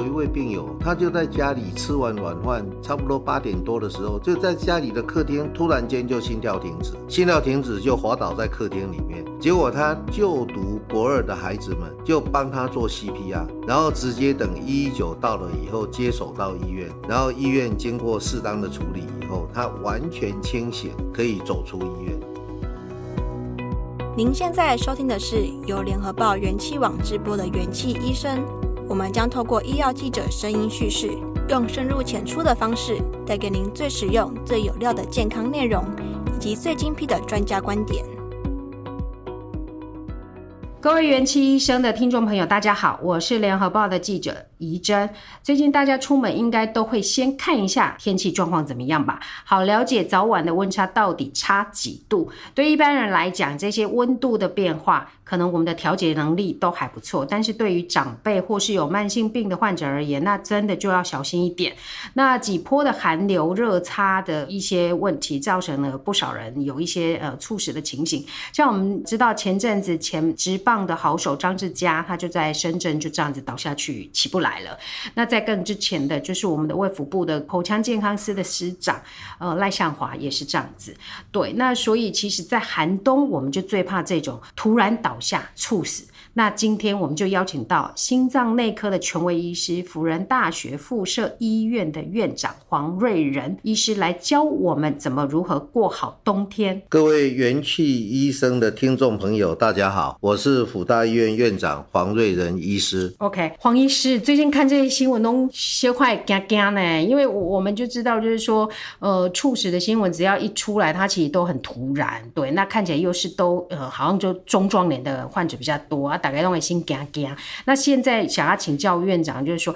有一位病友，他就在家里吃完晚饭，差不多八点多的时候，就在家里的客厅，突然间就心跳停止，心跳停止就滑倒在客厅里面。结果他就读国二的孩子们就帮他做 CPR，然后直接等一一九到了以后接手到医院，然后医院经过适当的处理以后，他完全清醒，可以走出医院。您现在收听的是由联合报元气网直播的元气医生，我们将透过医药记者声音叙事，用深入浅出的方式，带给您最实用、最有料的健康内容，以及最精辟的专家观点。各位元气医生的听众朋友，大家好，我是联合报的记者仪征。最近大家出门应该都会先看一下天气状况怎么样吧，好了解早晚的温差到底差几度。对一般人来讲，这些温度的变化，可能我们的调节能力都还不错，但是对于长辈或是有慢性病的患者而言，那真的就要小心一点。那几波的寒流、热差的一些问题，造成了不少人有一些呃猝死的情形。像我们知道前阵子前职棒的好手张志佳，他就在深圳就这样子倒下去，起不来来了。那在更之前的就是我们的卫福部的口腔健康司的司长，呃赖向华也是这样子。对，那所以其实，在寒冬我们就最怕这种突然倒下猝死。那今天我们就邀请到心脏内科的权威医师，辅仁大学附设医院的院长黄瑞仁医师来教我们怎么如何过好冬天。各位元气医生的听众朋友，大家好，我是辅大医院院长黄瑞仁医师。OK，黄医师，最近看这些新闻都些快惊惊呢，因为我们就知道，就是说，呃，猝死的新闻只要一出来，它其实都很突然，对，那看起来又是都呃，好像就中壮年的患者比较多啊。大概都会心惊惊。那现在想要请教院长，就是说，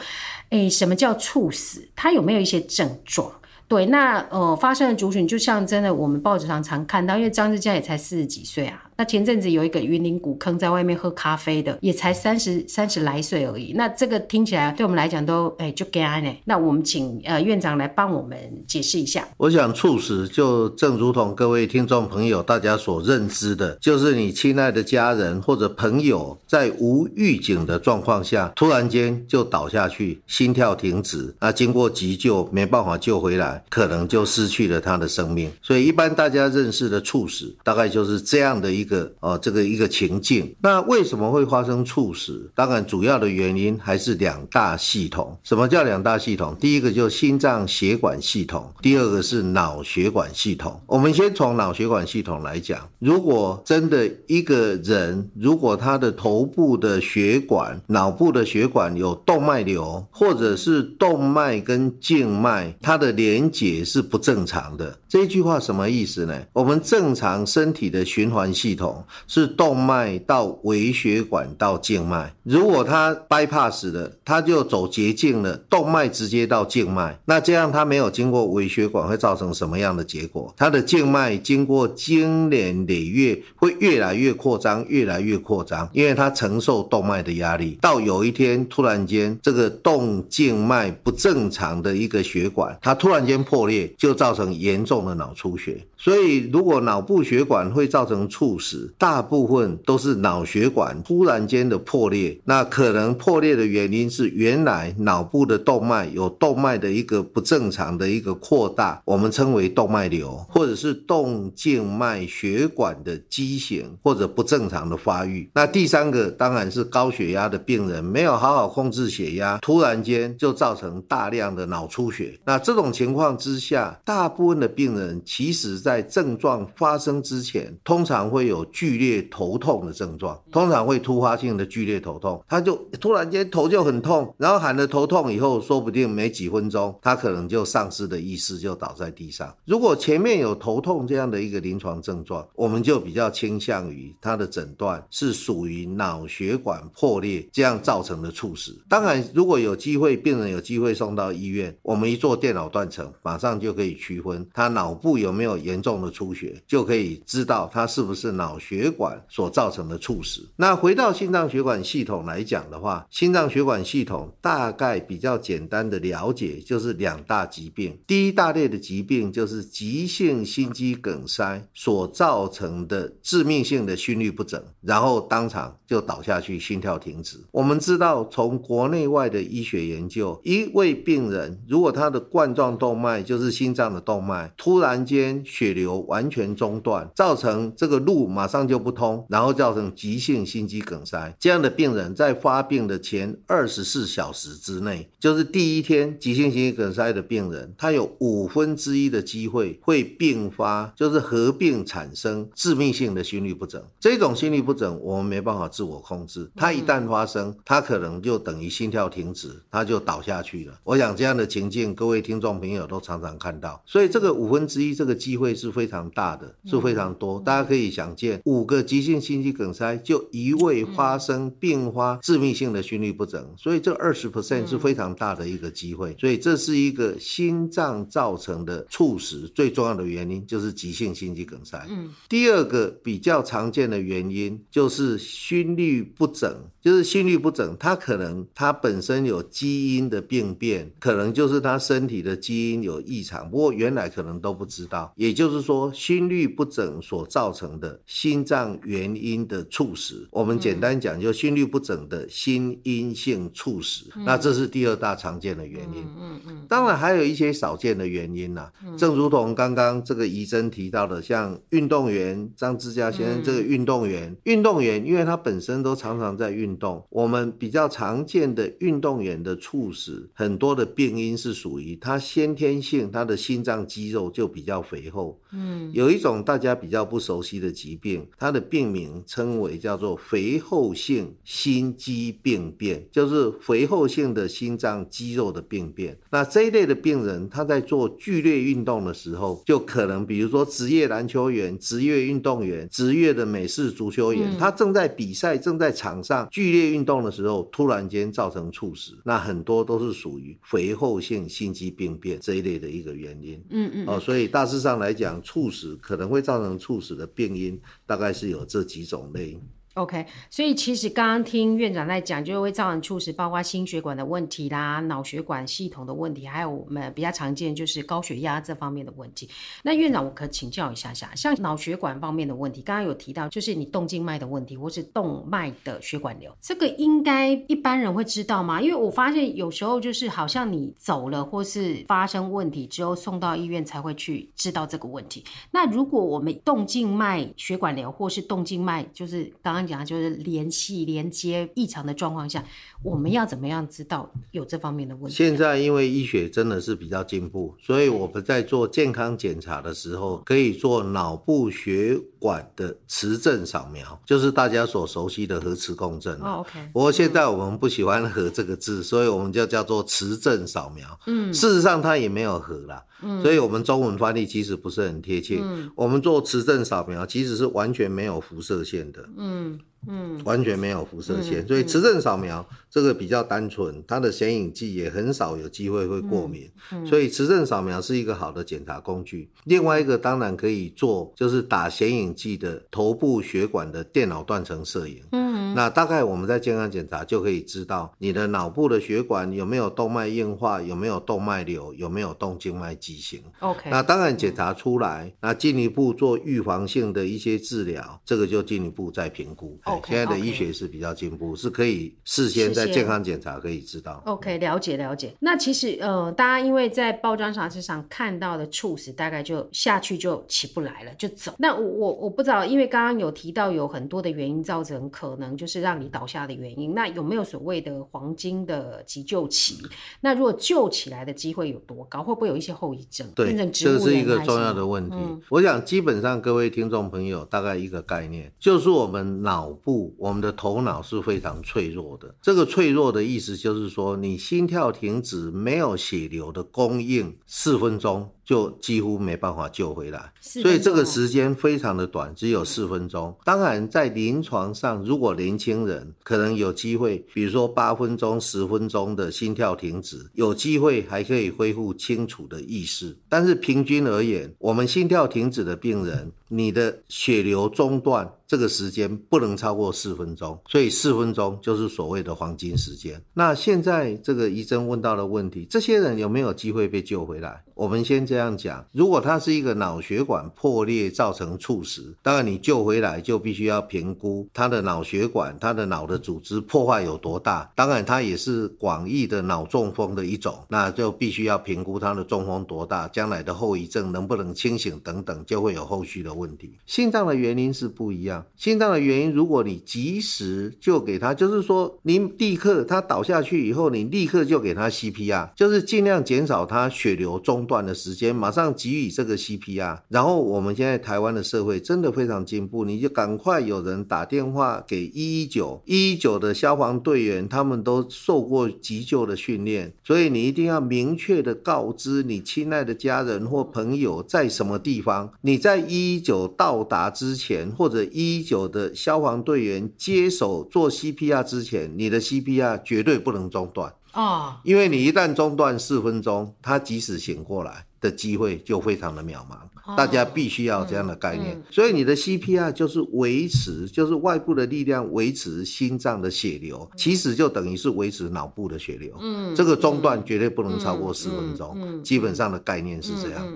诶，什么叫猝死？他有没有一些症状？对，那呃，发生的族群就像真的，我们报纸上常看到，因为张志佳也才四十几岁啊。那前阵子有一个云林古坑在外面喝咖啡的，也才三十三十来岁而已。那这个听起来对我们来讲都哎就干呢。那我们请呃院长来帮我们解释一下。我想猝死就正如同各位听众朋友大家所认知的，就是你亲爱的家人或者朋友在无预警的状况下，突然间就倒下去，心跳停止，那经过急救没办法救回来，可能就失去了他的生命。所以一般大家认识的猝死，大概就是这样的一。一个哦，这个一个情境，那为什么会发生猝死？当然，主要的原因还是两大系统。什么叫两大系统？第一个就是心脏血管系统，第二个是脑血管系统。我们先从脑血管系统来讲，如果真的一个人，如果他的头部的血管、脑部的血管有动脉瘤，或者是动脉跟静脉它的连接是不正常的，这句话什么意思呢？我们正常身体的循环系。系统是动脉到微血管到静脉，如果它 bypass 了，它就走捷径了，动脉直接到静脉，那这样它没有经过微血管会造成什么样的结果？它的静脉经过经年累月会越来越扩张，越来越扩张，因为它承受动脉的压力，到有一天突然间这个动静脉不正常的一个血管，它突然间破裂，就造成严重的脑出血。所以如果脑部血管会造成猝死，大部分都是脑血管突然间的破裂，那可能破裂的原因是原来脑部的动脉有动脉的一个不正常的一个扩大，我们称为动脉瘤，或者是动静脉血管的畸形或者不正常的发育。那第三个当然是高血压的病人没有好好控制血压，突然间就造成大量的脑出血。那这种情况之下，大部分的病人其实在症状发生之前，通常会有。有剧烈头痛的症状，通常会突发性的剧烈头痛，他就突然间头就很痛，然后喊了头痛以后，说不定没几分钟，他可能就丧失了意识，就倒在地上。如果前面有头痛这样的一个临床症状，我们就比较倾向于他的诊断是属于脑血管破裂这样造成的猝死。当然，如果有机会，病人有机会送到医院，我们一做电脑断层，马上就可以区分他脑部有没有严重的出血，就可以知道他是不是脑。脑血管所造成的猝死。那回到心脏血管系统来讲的话，心脏血管系统大概比较简单的了解就是两大疾病。第一大类的疾病就是急性心肌梗塞所造成的致命性的心律不整，然后当场就倒下去，心跳停止。我们知道，从国内外的医学研究，一位病人如果他的冠状动脉就是心脏的动脉突然间血流完全中断，造成这个路马上就不通，然后造成急性心肌梗塞，这样的病人在发病的前二十四小时之内，就是第一天急性心肌梗塞的病人，他有五分之一的机会会并发，就是合并产生致命性的心律不整。这种心律不整我们没办法自我控制，它一旦发生，它可能就等于心跳停止，它就倒下去了。我想这样的情境，各位听众朋友都常常看到，所以这个五分之一这个机会是非常大的，是非常多。大家可以想见，五个急性心肌梗塞就一位发生并发致命性的心律不整，所以这二十 percent 是非常大的一个机会。所以这是一个心脏造成的猝死最重要的原因，就是急性心肌梗塞。嗯，第二个比较常见的原因就是心律不整，就是心律不整，它可能它本身有基因的病变，可能就是它身体的基因有异常，不过原来可能都不知道。也就是说，心律不整所造成的心脏原因的猝死，我们简单讲，就心律不整的心因性猝死。那这是第二大常见的原因。嗯嗯。当然还有一些少见的原因呐，正如同刚刚这个怡珍提到的，像运动员张志佳先生这个运动员，运动员因为他本身都常常在运动，我们比较常见的运动员的猝死，很多的病因是属于他先天性他的心脏肌肉就比较肥厚。嗯，有一种大家比较不熟悉的疾病，它的病名称为叫做肥厚性心肌病变，就是肥厚性的心脏肌肉的病变。那这一类的病人，他在做剧烈运动的时候，就可能比如说职业篮球员、职业运动员、职业的美式足球员，他正在比赛、正在场上剧烈运动的时候，突然间造成猝死，那很多都是属于肥厚性心肌病变这一类的一个原因。嗯嗯。哦，所以大致上来讲，猝死可能会造成猝死的病因，大概是有这几种类。OK，所以其实刚刚听院长在讲，就是会造成猝死，包括心血管的问题啦、脑血管系统的问题，还有我们比较常见就是高血压这方面的问题。那院长，我可请教一下下，像脑血管方面的问题，刚刚有提到，就是你动静脉的问题，或是动脉的血管瘤，这个应该一般人会知道吗？因为我发现有时候就是好像你走了，或是发生问题之后送到医院才会去知道这个问题。那如果我们动静脉血管瘤，或是动静脉，就是刚刚。讲就是联系连接异常的状况下，我们要怎么样知道有这方面的问题？现在因为医学真的是比较进步，所以我们在做健康检查的时候，可以做脑部血管的磁振扫描，就是大家所熟悉的核磁共振。哦，OK。不过现在我们不喜欢“核”这个字，所以我们就叫做磁振扫描。嗯，事实上它也没有核啦。嗯，所以我们中文翻译其实不是很贴切。嗯，我们做磁振扫描其实是完全没有辐射线的。嗯。嗯，完全没有辐射线，嗯、所以磁振扫描这个比较单纯，它的显影剂也很少有机会会过敏，嗯嗯、所以磁振扫描是一个好的检查工具。另外一个当然可以做，就是打显影剂的头部血管的电脑断层摄影。嗯，那大概我们在健康检查就可以知道你的脑部的血管有没有动脉硬化，有没有动脉瘤，有没有动静脉畸形。OK，那当然检查出来，那进一步做预防性的一些治疗，这个就进一步再评估。现在的医学是比较进步.是可以事先在健康检查可以知道。OK，了解了解。那其实呃，大家因为在包装杂志上看到的猝死，大概就下去就起不来了，就走。那我我我不知道，因为刚刚有提到有很多的原因造成可能就是让你倒下的原因。那有没有所谓的黄金的急救期？那如果救起来的机会有多高？会不会有一些后遗症？对，这是一个重要的问题。嗯、我想基本上各位听众朋友大概一个概念，就是我们脑。不，我们的头脑是非常脆弱的。这个脆弱的意思就是说，你心跳停止，没有血流的供应四分钟，就几乎没办法救回来。所以这个时间非常的短，只有四分钟。当然，在临床上，如果年轻人可能有机会，比如说八分钟、十分钟的心跳停止，有机会还可以恢复清楚的意识。但是平均而言，我们心跳停止的病人，你的血流中断。这个时间不能超过四分钟，所以四分钟就是所谓的黄金时间。那现在这个医生问到的问题，这些人有没有机会被救回来？我们先这样讲，如果他是一个脑血管破裂造成猝死，当然你救回来就必须要评估他的脑血管、他的脑的组织破坏有多大。当然，他也是广义的脑中风的一种，那就必须要评估他的中风多大，将来的后遗症能不能清醒等等，就会有后续的问题。心脏的原因是不一样。心脏的原因，如果你及时就给他，就是说，你立刻他倒下去以后，你立刻就给他 CPR，就是尽量减少他血流中断的时间，马上给予这个 CPR。然后我们现在台湾的社会真的非常进步，你就赶快有人打电话给一一九，一一九的消防队员，他们都受过急救的训练，所以你一定要明确的告知你亲爱的家人或朋友在什么地方，你在一一九到达之前或者一。一九的消防队员接手做 CPR 之前，你的 CPR 绝对不能中断啊！因为你一旦中断四分钟，他即使醒过来的机会就非常的渺茫。大家必须要这样的概念。所以你的 CPR 就是维持，就是外部的力量维持心脏的血流，其实就等于是维持脑部的血流。嗯，这个中断绝对不能超过四分钟。基本上的概念是这样。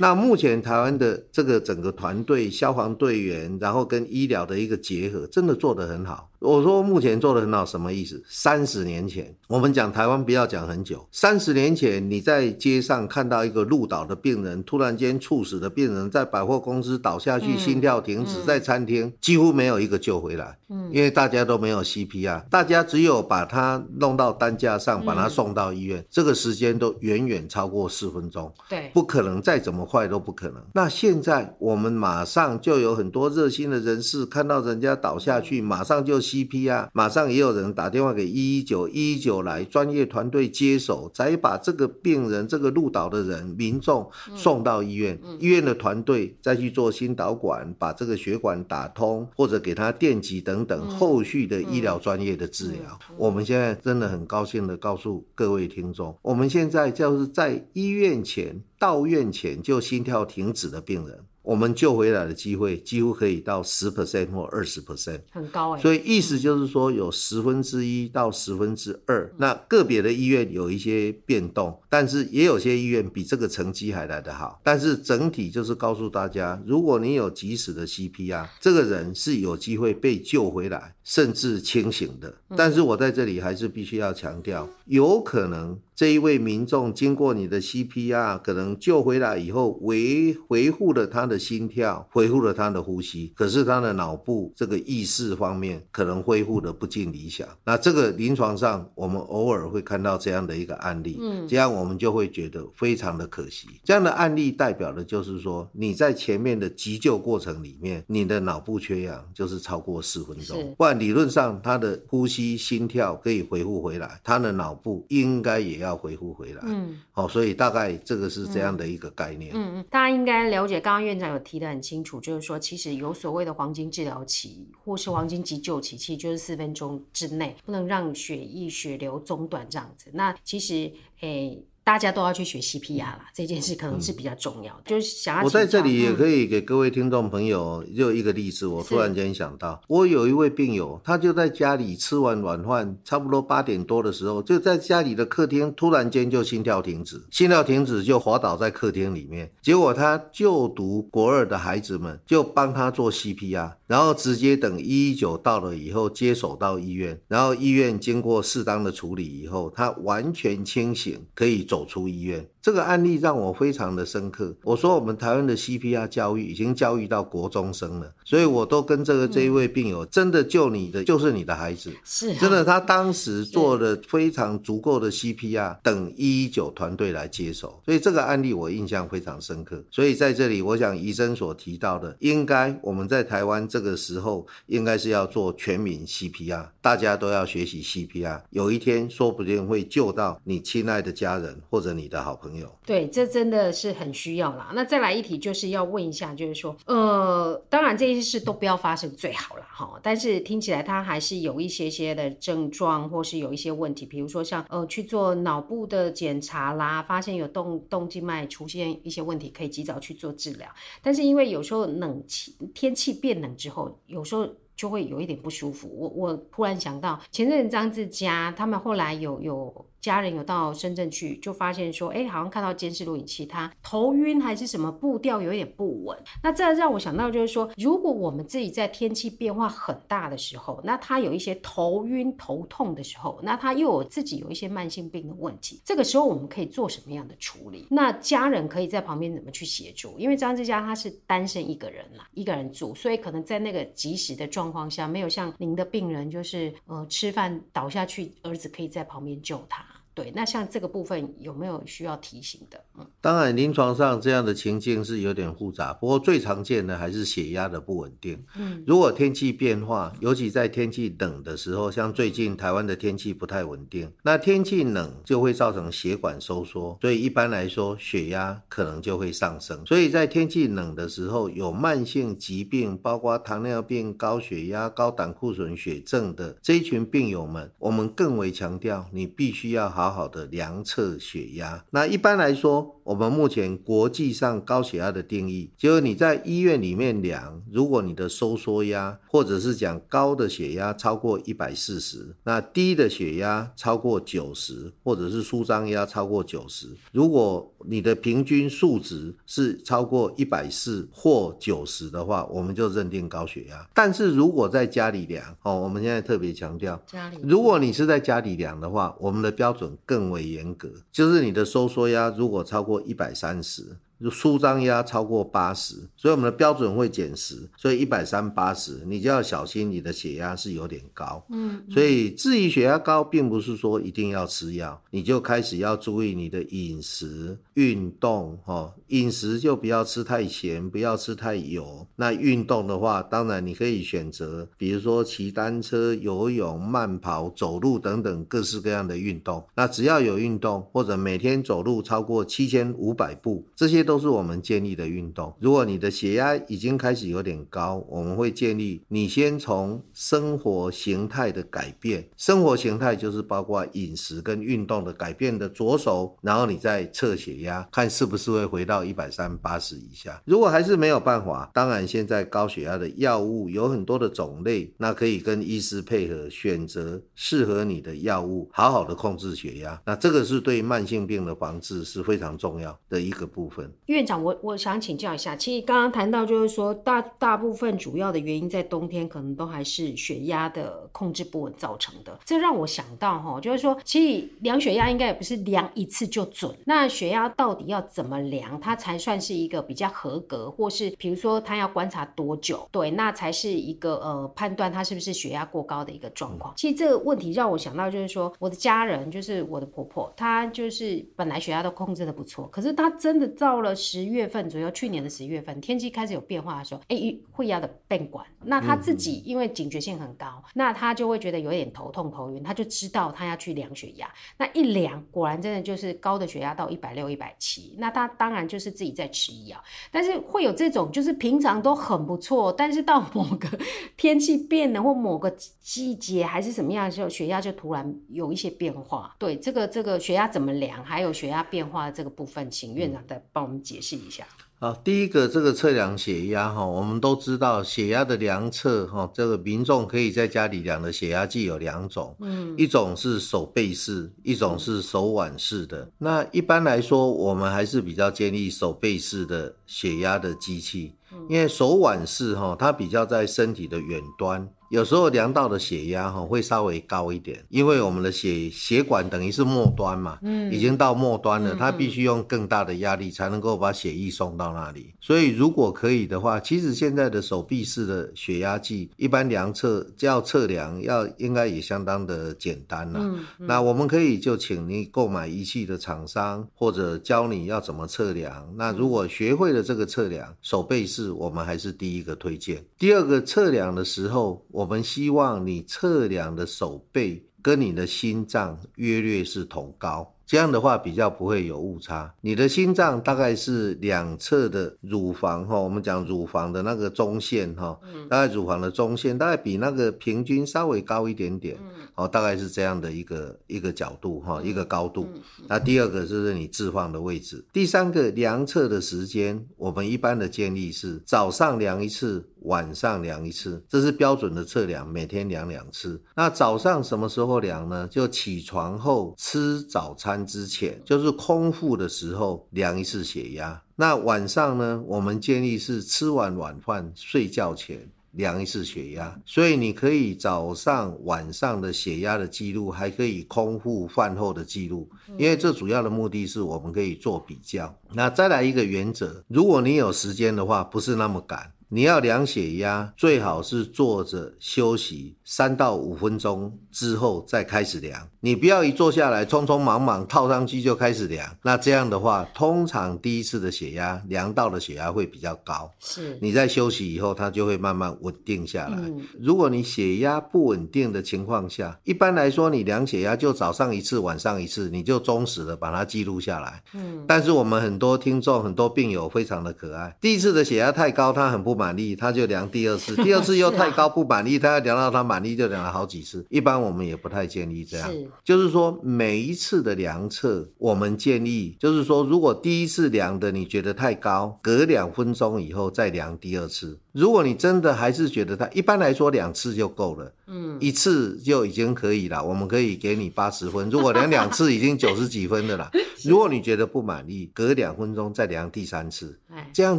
那目前台湾的这个整个团队，消防队员，然后跟医疗的一个结合，真的做得很好。我说目前做得很好，什么意思？三十年前，我们讲台湾不要讲很久，三十年前你在街上看到一个路倒的病人，突然间猝死的病人，在百货公司倒下去，心跳停止，在餐厅几乎没有一个救回来，因为大家都没有 CPR，大家只有把它弄到担架上，把它送到医院，这个时间都远远超过四分钟，对，不可能再怎么。快都不可能。那现在我们马上就有很多热心的人士看到人家倒下去，马上就 CPR，马上也有人打电话给一一九，一一九来专业团队接手，再把这个病人、这个入岛的人、民众送到医院，医院的团队再去做心导管，把这个血管打通，或者给他电击等等等后续的医疗专业的治疗。我们现在真的很高兴的告诉各位听众，我们现在就是在医院前。到院前就心跳停止的病人，我们救回来的机会几乎可以到十 percent 或二十 percent，很高哎。所以意思就是说，有十分之一到十分之二。那个别的医院有一些变动，但是也有些医院比这个成绩还来得好。但是整体就是告诉大家，如果你有及时的 CPR，这个人是有机会被救回来，甚至清醒的。但是我在这里还是必须要强调，有可能。这一位民众经过你的 CPR，可能救回来以后，维恢复了他的心跳，恢复了他的呼吸，可是他的脑部这个意识方面可能恢复的不尽理想。那这个临床上我们偶尔会看到这样的一个案例，嗯，这样我们就会觉得非常的可惜。这样的案例代表的就是说，你在前面的急救过程里面，你的脑部缺氧就是超过四分钟，不然理论上他的呼吸、心跳可以恢复回来，他的脑部应该也要。要回复回来，嗯，好，所以大概这个是这样的一个概念，嗯嗯，大家应该了解，刚刚院长有提得很清楚，就是说，其实有所谓的黄金治疗期或是黄金急救期，其实就是四分钟之内不能让血液血流中断这样子。那其实，诶、欸。大家都要去学 CPR 啦，这件事可能是比较重要的。嗯、就是想要我在这里也可以给各位听众朋友就一个例子。我突然间想到，我有一位病友，他就在家里吃完晚饭，差不多八点多的时候，就在家里的客厅，突然间就心跳停止，心跳停止就滑倒在客厅里面。结果他就读国二的孩子们就帮他做 CPR，然后直接等一一九到了以后接手到医院，然后医院经过适当的处理以后，他完全清醒，可以走。走出医院。这个案例让我非常的深刻。我说我们台湾的 CPR 教育已经教育到国中生了，所以我都跟这个这一位病友，真的救你的就是你的孩子，是真的。他当时做了非常足够的 CPR，等一一九团队来接手，所以这个案例我印象非常深刻。所以在这里，我想医生所提到的，应该我们在台湾这个时候应该是要做全民 CPR，大家都要学习 CPR，有一天说不定会救到你亲爱的家人。或者你的好朋友。对，这真的是很需要啦。那再来一题，就是要问一下，就是说，呃，当然这些事都不要发生最好了哈。但是听起来他还是有一些些的症状，或是有一些问题，比如说像呃去做脑部的检查啦，发现有动动静脉出现一些问题，可以及早去做治疗。但是因为有时候冷气天气变冷之后，有时候。就会有一点不舒服。我我突然想到，前阵子张志佳他们后来有有。家人有到深圳去，就发现说，哎，好像看到监视录影器，他头晕还是什么，步调有点不稳。那这让我想到，就是说，如果我们自己在天气变化很大的时候，那他有一些头晕头痛的时候，那他又有自己有一些慢性病的问题，这个时候我们可以做什么样的处理？那家人可以在旁边怎么去协助？因为张志佳他是单身一个人啦，一个人住，所以可能在那个及时的状况下，没有像您的病人，就是呃吃饭倒下去，儿子可以在旁边救他。对，那像这个部分有没有需要提醒的？嗯，当然，临床上这样的情境是有点复杂，不过最常见的还是血压的不稳定。嗯，如果天气变化，尤其在天气冷的时候，像最近台湾的天气不太稳定，那天气冷就会造成血管收缩，所以一般来说血压可能就会上升。所以在天气冷的时候，有慢性疾病，包括糖尿病、高血压、高胆固醇血症的这一群病友们，我们更为强调，你必须要好。好好的量测血压。那一般来说，我们目前国际上高血压的定义，就是你在医院里面量，如果你的收缩压或者是讲高的血压超过一百四十，那低的血压超过九十，或者是舒张压超过九十，如果你的平均数值是超过一百四或九十的话，我们就认定高血压。但是如果在家里量，哦，我们现在特别强调，家里，如果你是在家里量的话，我们的标准。更为严格，就是你的收缩压如果超过一百三十。就舒张压超过八十，所以我们的标准会减十，所以一百三八十，你就要小心你的血压是有点高。嗯，所以至于血压高，并不是说一定要吃药，你就开始要注意你的饮食、运动。哦，饮食就不要吃太咸，不要吃太油。那运动的话，当然你可以选择，比如说骑单车、游泳、慢跑、走路等等各式各样的运动。那只要有运动，或者每天走路超过七千五百步，这些。都是我们建议的运动。如果你的血压已经开始有点高，我们会建议你先从生活形态的改变，生活形态就是包括饮食跟运动的改变的着手，然后你再测血压，看是不是会回到一百三八十以下。如果还是没有办法，当然现在高血压的药物有很多的种类，那可以跟医师配合选择适合你的药物，好好的控制血压。那这个是对慢性病的防治是非常重要的一个部分。院长，我我想请教一下，其实刚刚谈到就是说大大部分主要的原因在冬天可能都还是血压的控制不稳造成的。这让我想到哈，就是说其实量血压应该也不是量一次就准。那血压到底要怎么量，它才算是一个比较合格，或是比如说他要观察多久，对，那才是一个呃判断他是不是血压过高的一个状况。其实这个问题让我想到就是说我的家人就是我的婆婆，她就是本来血压都控制的不错，可是她真的到了。十月份左右，去年的十月份，天气开始有变化的时候，哎，会压的变管。那他自己因为警觉性很高，嗯、那他就会觉得有点头痛、头晕，他就知道他要去量血压。那一量，果然真的就是高的血压到一百六、一百七。那他当然就是自己在吃药，但是会有这种，就是平常都很不错，但是到某个 天气变了或某个季节还是什么样的时候，血压就突然有一些变化。对，这个这个血压怎么量，还有血压变化的这个部分，请院长再帮我们。解释一下。好，第一个这个测量血压哈，我们都知道血压的量测哈，这个民众可以在家里量的血压计有两种，嗯，一种是手背式，一种是手腕式的。那一般来说，我们还是比较建议手背式的血压的机器，因为手腕式哈，它比较在身体的远端。有时候量到的血压哈会稍微高一点，因为我们的血血管等于是末端嘛，嗯，已经到末端了，它必须用更大的压力才能够把血液送到那里。所以如果可以的话，其实现在的手臂式的血压计，一般量测要测量要应该也相当的简单了。嗯，那我们可以就请你购买仪器的厂商或者教你要怎么测量。那如果学会了这个测量，手背式我们还是第一个推荐。第二个测量的时候。我们希望你测量的手背，跟你的心脏约略是同高。这样的话比较不会有误差。你的心脏大概是两侧的乳房哈，我们讲乳房的那个中线哈，大概乳房的中线大概比那个平均稍微高一点点，哦，大概是这样的一个一个角度哈，一个高度。那第二个就是你置放的位置。第三个量测的时间，我们一般的建议是早上量一次。晚上量一次，这是标准的测量，每天量两次。那早上什么时候量呢？就起床后吃早餐之前，就是空腹的时候量一次血压。那晚上呢？我们建议是吃完晚饭睡觉前量一次血压。所以你可以早上、晚上的血压的记录，还可以空腹饭后的记录，因为这主要的目的是我们可以做比较。那再来一个原则，如果你有时间的话，不是那么赶。你要量血压，最好是坐着休息三到五分钟之后再开始量。你不要一坐下来匆匆忙忙套上去就开始量，那这样的话，通常第一次的血压量到的血压会比较高。是，你在休息以后，它就会慢慢稳定下来。嗯。如果你血压不稳定的情况下，一般来说你量血压就早上一次，晚上一次，你就忠实的把它记录下来。嗯。但是我们很多听众、很多病友非常的可爱，第一次的血压太高，他很不。满意，他就量第二次，第二次又太高不满意，他要量到他满意就量了好几次。一般我们也不太建议这样，是就是说每一次的量测，我们建议就是说，如果第一次量的你觉得太高，隔两分钟以后再量第二次。如果你真的还是觉得它，一般来说两次就够了，嗯，一次就已经可以了。我们可以给你八十分，如果量两次已经 九十几分的啦。如果你觉得不满意，隔两分钟再量第三次，这样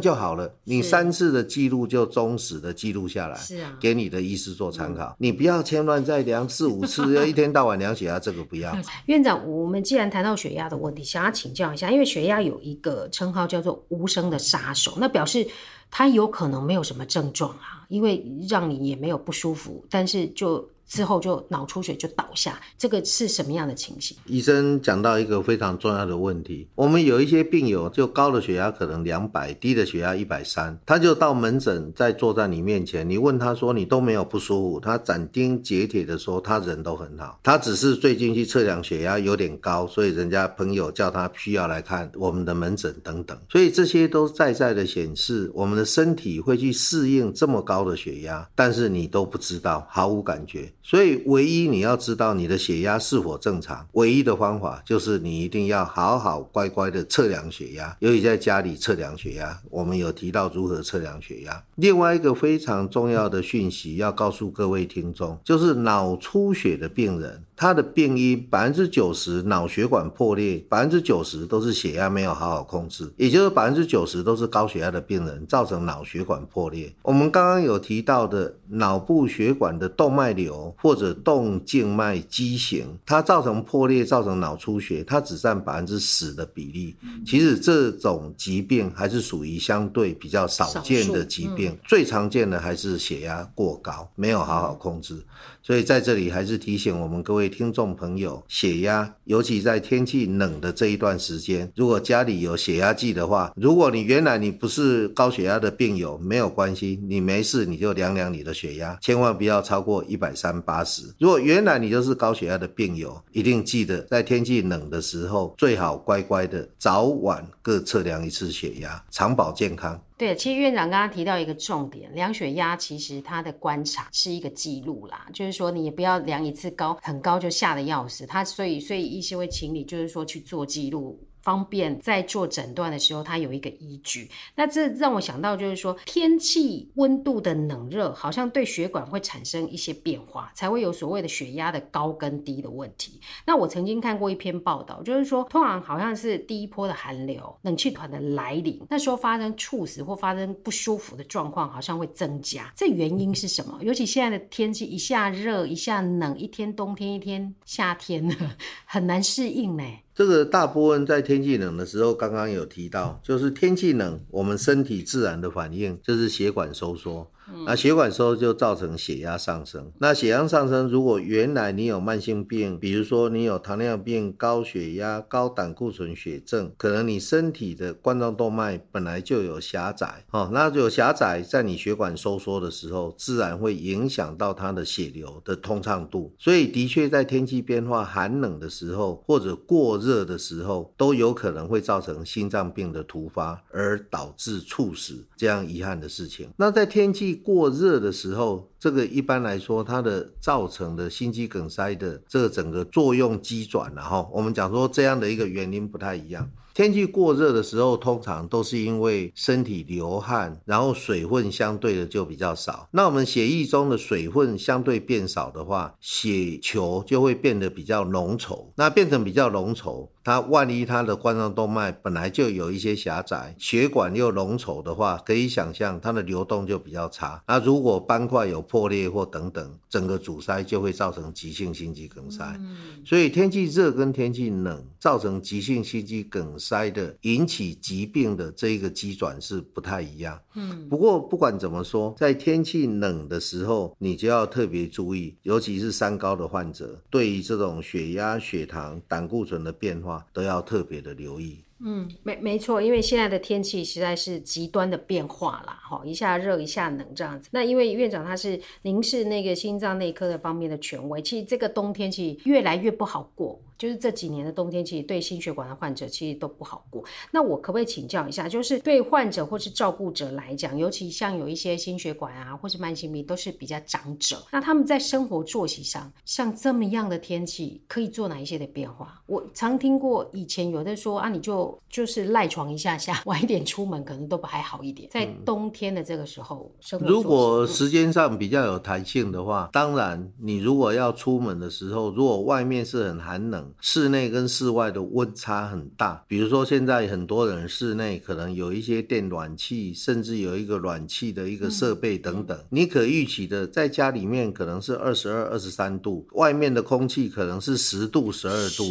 就好了。你三次的记录就忠实的记录下来，是啊，给你的医师做参考。你不要千万再量四五次，要一天到晚量血压，这个不要。院长，我们既然谈到血压的问题，想要请教一下，因为血压有一个称号叫做无声的杀手，那表示。他有可能没有什么症状啊，因为让你也没有不舒服，但是就。之后就脑出血就倒下，这个是什么样的情形？医生讲到一个非常重要的问题，我们有一些病友就高的血压可能两百，低的血压一百三，他就到门诊，在坐在你面前，你问他说你都没有不舒服，他斩钉截铁的说他人都很好，他只是最近去测量血压有点高，所以人家朋友叫他需要来看我们的门诊等等，所以这些都在在的显示我们的身体会去适应这么高的血压，但是你都不知道，毫无感觉。所以，唯一你要知道你的血压是否正常，唯一的方法就是你一定要好好乖乖的测量血压，尤其在家里测量血压。我们有提到如何测量血压。另外一个非常重要的讯息要告诉各位听众，就是脑出血的病人。他的病因百分之九十脑血管破裂，百分之九十都是血压没有好好控制，也就是百分之九十都是高血压的病人造成脑血管破裂。我们刚刚有提到的脑部血管的动脉瘤或者动静脉畸形，它造成破裂造成脑出血，它只占百分之十的比例。其实这种疾病还是属于相对比较少见的疾病，最常见的还是血压过高，没有好好控制。所以在这里还是提醒我们各位听众朋友，血压，尤其在天气冷的这一段时间，如果家里有血压计的话，如果你原来你不是高血压的病友，没有关系，你没事你就量量你的血压，千万不要超过一百三八十。如果原来你就是高血压的病友，一定记得在天气冷的时候，最好乖乖的早晚各测量一次血压，长保健康。对，其实院长刚刚提到一个重点，量血压其实他的观察是一个记录啦，就是说你也不要量一次高很高就吓得要死，他所以所以医师会请你就是说去做记录。方便在做诊断的时候，它有一个依据。那这让我想到，就是说天气温度的冷热，好像对血管会产生一些变化，才会有所谓的血压的高跟低的问题。那我曾经看过一篇报道，就是说通常好像是第一波的寒流、冷气团的来临，那时候发生猝死或发生不舒服的状况，好像会增加。这原因是什么？尤其现在的天气一下热一下冷，一天冬天一天夏天，很难适应呢。这个大部分在天气冷的时候，刚刚有提到，就是天气冷，我们身体自然的反应就是血管收缩。那血管收缩就造成血压上升。那血压上升，如果原来你有慢性病，比如说你有糖尿病、高血压、高胆固醇血症，可能你身体的冠状动脉本来就有狭窄，哦，那有狭窄，在你血管收缩的时候，自然会影响到它的血流的通畅度。所以的确在天气变化寒冷的时候，或者过热的时候，都有可能会造成心脏病的突发，而导致猝死这样遗憾的事情。那在天气过热的时候，这个一般来说，它的造成的心肌梗塞的这个整个作用机转，然后我们讲说这样的一个原因不太一样。天气过热的时候，通常都是因为身体流汗，然后水分相对的就比较少。那我们血液中的水分相对变少的话，血球就会变得比较浓稠。那变成比较浓稠，它万一它的冠状动脉本来就有一些狭窄，血管又浓稠的话，可以想象它的流动就比较差。那如果斑块有破裂或等等，整个阻塞就会造成急性心肌梗塞。所以天气热跟天气冷造成急性心肌梗塞。的引起疾病的这一个机转是不太一样，嗯，不过不管怎么说，在天气冷的时候，你就要特别注意，尤其是三高的患者，对于这种血压、血糖、胆固醇的变化，都要特别的留意。嗯，没没错，因为现在的天气实在是极端的变化啦，哈，一下热一下冷这样子。那因为院长他是您是那个心脏内科的方面的权威，其实这个冬天其实越来越不好过，就是这几年的冬天其实对心血管的患者其实都不好过。那我可不可以请教一下，就是对患者或是照顾者来讲，尤其像有一些心血管啊或是慢性病都是比较长者，那他们在生活作息上，像这么样的天气可以做哪一些的变化？我常听过以前有的说啊，你就就是赖床一下下，晚一点出门可能都不还好一点。在冬天的这个时候，嗯、如果时间上比较有弹性的话，当然你如果要出门的时候，如果外面是很寒冷，室内跟室外的温差很大，比如说现在很多人室内可能有一些电暖气，甚至有一个暖气的一个设备等等，嗯、你可预期的在家里面可能是二十二、二十三度，外面的空气可能是十度、十二度。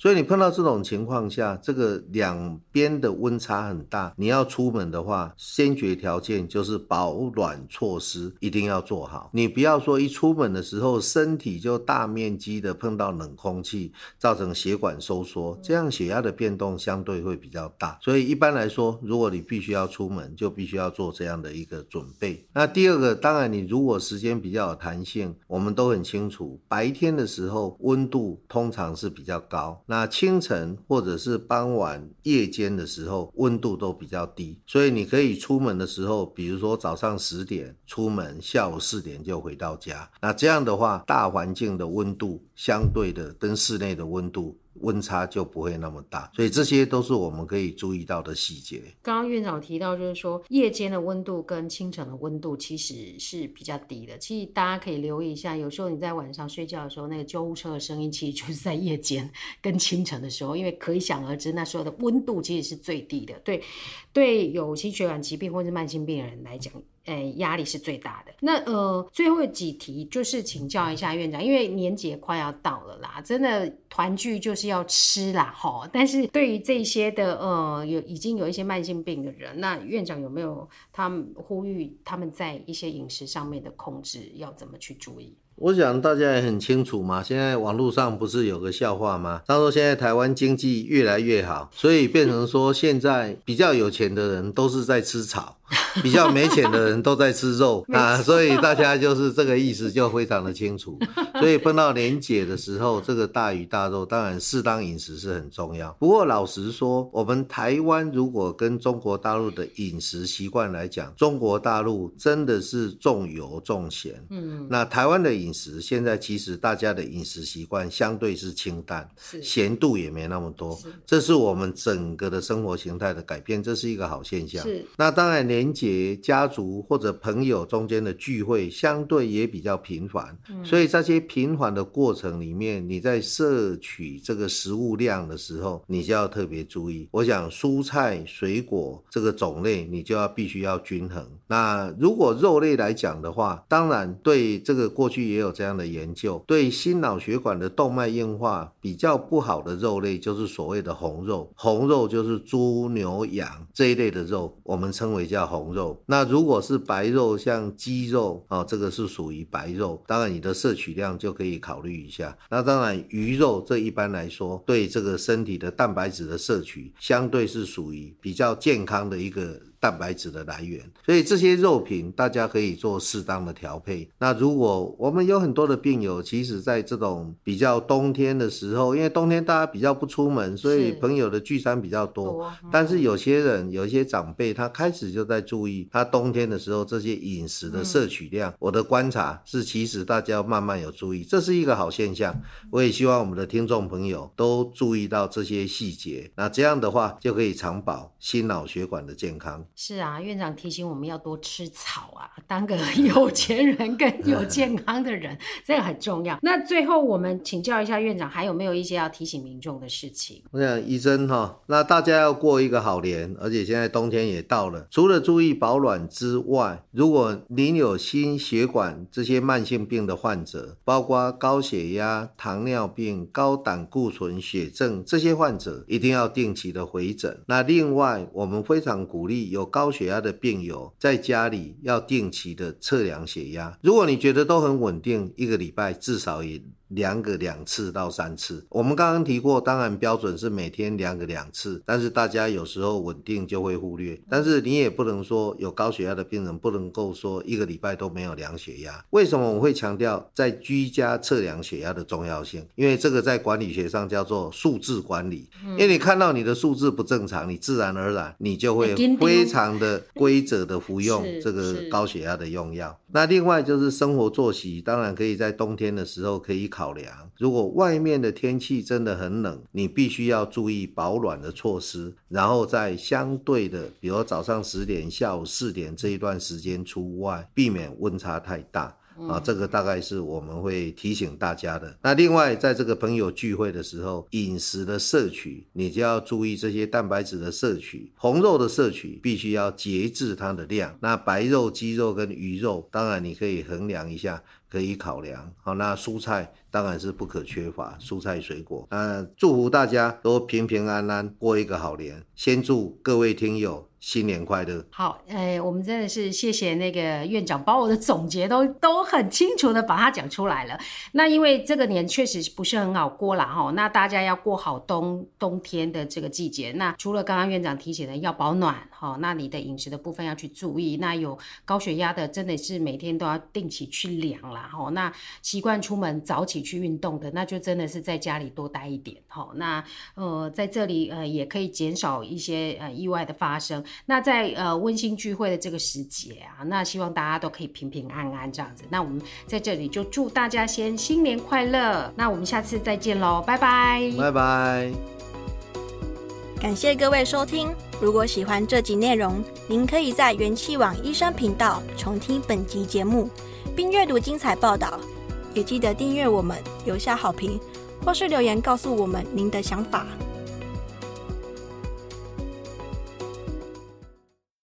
所以你碰到这种情况下，这个两边的温差很大，你要出门的话，先决条件就是保暖措施一定要做好。你不要说一出门的时候，身体就大面积的碰到冷空气，造成血管收缩，这样血压的变动相对会比较大。所以一般来说，如果你必须要出门，就必须要做这样的一个准备。那第二个，当然你如果时间比较有弹性，我们都很清楚，白天的时候温度通常是比较高。那清晨或者是傍晚、夜间的时候，温度都比较低，所以你可以出门的时候，比如说早上十点出门，下午四点就回到家。那这样的话，大环境的温度相对的跟室内的温度。温差就不会那么大，所以这些都是我们可以注意到的细节。刚刚院长提到，就是说夜间的温度跟清晨的温度其实是比较低的。其实大家可以留意一下，有时候你在晚上睡觉的时候，那个救护车的声音其实就是在夜间 跟清晨的时候，因为可想而知，那时候的温度其实是最低的。对，对，有心血管疾病或是慢性病的人来讲。诶，压力是最大的。那呃，最后几题就是请教一下院长，因为年节快要到了啦，真的团聚就是要吃啦，哈。但是对于这些的呃，有已经有一些慢性病的人，那院长有没有他们呼吁他们在一些饮食上面的控制要怎么去注意？我想大家也很清楚嘛，现在网络上不是有个笑话吗？他说现在台湾经济越来越好，所以变成说现在比较有钱的人都是在吃草。比较没钱的人都在吃肉 啊，所以大家就是这个意思就非常的清楚。所以碰到年节的时候，这个大鱼大肉，当然适当饮食是很重要。不过老实说，我们台湾如果跟中国大陆的饮食习惯来讲，中国大陆真的是重油重咸。嗯，那台湾的饮食现在其实大家的饮食习惯相对是清淡，咸度也没那么多。是，这是我们整个的生活形态的改变，这是一个好现象。是，那当然年。节家族或者朋友中间的聚会相对也比较频繁，嗯，所以在这些频繁的过程里面，你在摄取这个食物量的时候，你就要特别注意。我想蔬菜水果这个种类，你就要必须要均衡。那如果肉类来讲的话，当然对这个过去也有这样的研究，对心脑血管的动脉硬化比较不好的肉类，就是所谓的红肉。红肉就是猪牛羊这一类的肉，我们称为叫。红肉。那如果是白肉，像鸡肉哦，这个是属于白肉，当然你的摄取量就可以考虑一下。那当然鱼肉，这一般来说对这个身体的蛋白质的摄取，相对是属于比较健康的一个。蛋白质的来源，所以这些肉品大家可以做适当的调配。那如果我们有很多的病友，其实在这种比较冬天的时候，因为冬天大家比较不出门，所以朋友的聚餐比较多。但是有些人，有一些长辈，他开始就在注意他冬天的时候这些饮食的摄取量。嗯、我的观察是，其实大家要慢慢有注意，这是一个好现象。我也希望我们的听众朋友都注意到这些细节。那这样的话，就可以长保心脑血管的健康。是啊，院长提醒我们要多吃草啊，当个 有钱人跟有健康的人，这个很重要。那最后我们请教一下院长，还有没有一些要提醒民众的事情？我想医生哈，那大家要过一个好年，而且现在冬天也到了，除了注意保暖之外，如果您有心血管这些慢性病的患者，包括高血压、糖尿病、高胆固醇、血症这些患者，一定要定期的回诊。那另外，我们非常鼓励有高血压的病友在家里要定期的测量血压。如果你觉得都很稳定，一个礼拜至少也。量个两次到三次，我们刚刚提过，当然标准是每天量个两次，但是大家有时候稳定就会忽略。但是你也不能说有高血压的病人不能够说一个礼拜都没有量血压。为什么我会强调在居家测量血压的重要性？因为这个在管理学上叫做数字管理。因为你看到你的数字不正常，你自然而然你就会非常的规则的服用 这个高血压的用药。那另外就是生活作息，当然可以在冬天的时候可以考量。如果外面的天气真的很冷，你必须要注意保暖的措施，然后在相对的，比如早上十点、下午四点这一段时间出外，避免温差太大。啊，这个大概是我们会提醒大家的。那另外，在这个朋友聚会的时候，饮食的摄取，你就要注意这些蛋白质的摄取，红肉的摄取必须要节制它的量。那白肉、鸡肉跟鱼肉，当然你可以衡量一下，可以考量。好，那蔬菜当然是不可缺乏，蔬菜水果。那祝福大家都平平安安过一个好年。先祝各位听友。新年快乐！好，呃，我们真的是谢谢那个院长，把我的总结都 都很清楚的把它讲出来了。那因为这个年确实不是很好过啦哈，那大家要过好冬冬天的这个季节。那除了刚刚院长提醒的要保暖哈，那你的饮食的部分要去注意。那有高血压的，真的是每天都要定期去量啦哈。那习惯出门早起去运动的，那就真的是在家里多待一点哈。那呃，在这里呃也可以减少一些呃意外的发生。那在呃温馨聚会的这个时节啊，那希望大家都可以平平安安这样子。那我们在这里就祝大家先新年快乐。那我们下次再见喽，拜拜，拜拜。感谢各位收听。如果喜欢这集内容，您可以在元气网医生频道重听本集节目，并阅读精彩报道。也记得订阅我们，留下好评，或是留言告诉我们您的想法。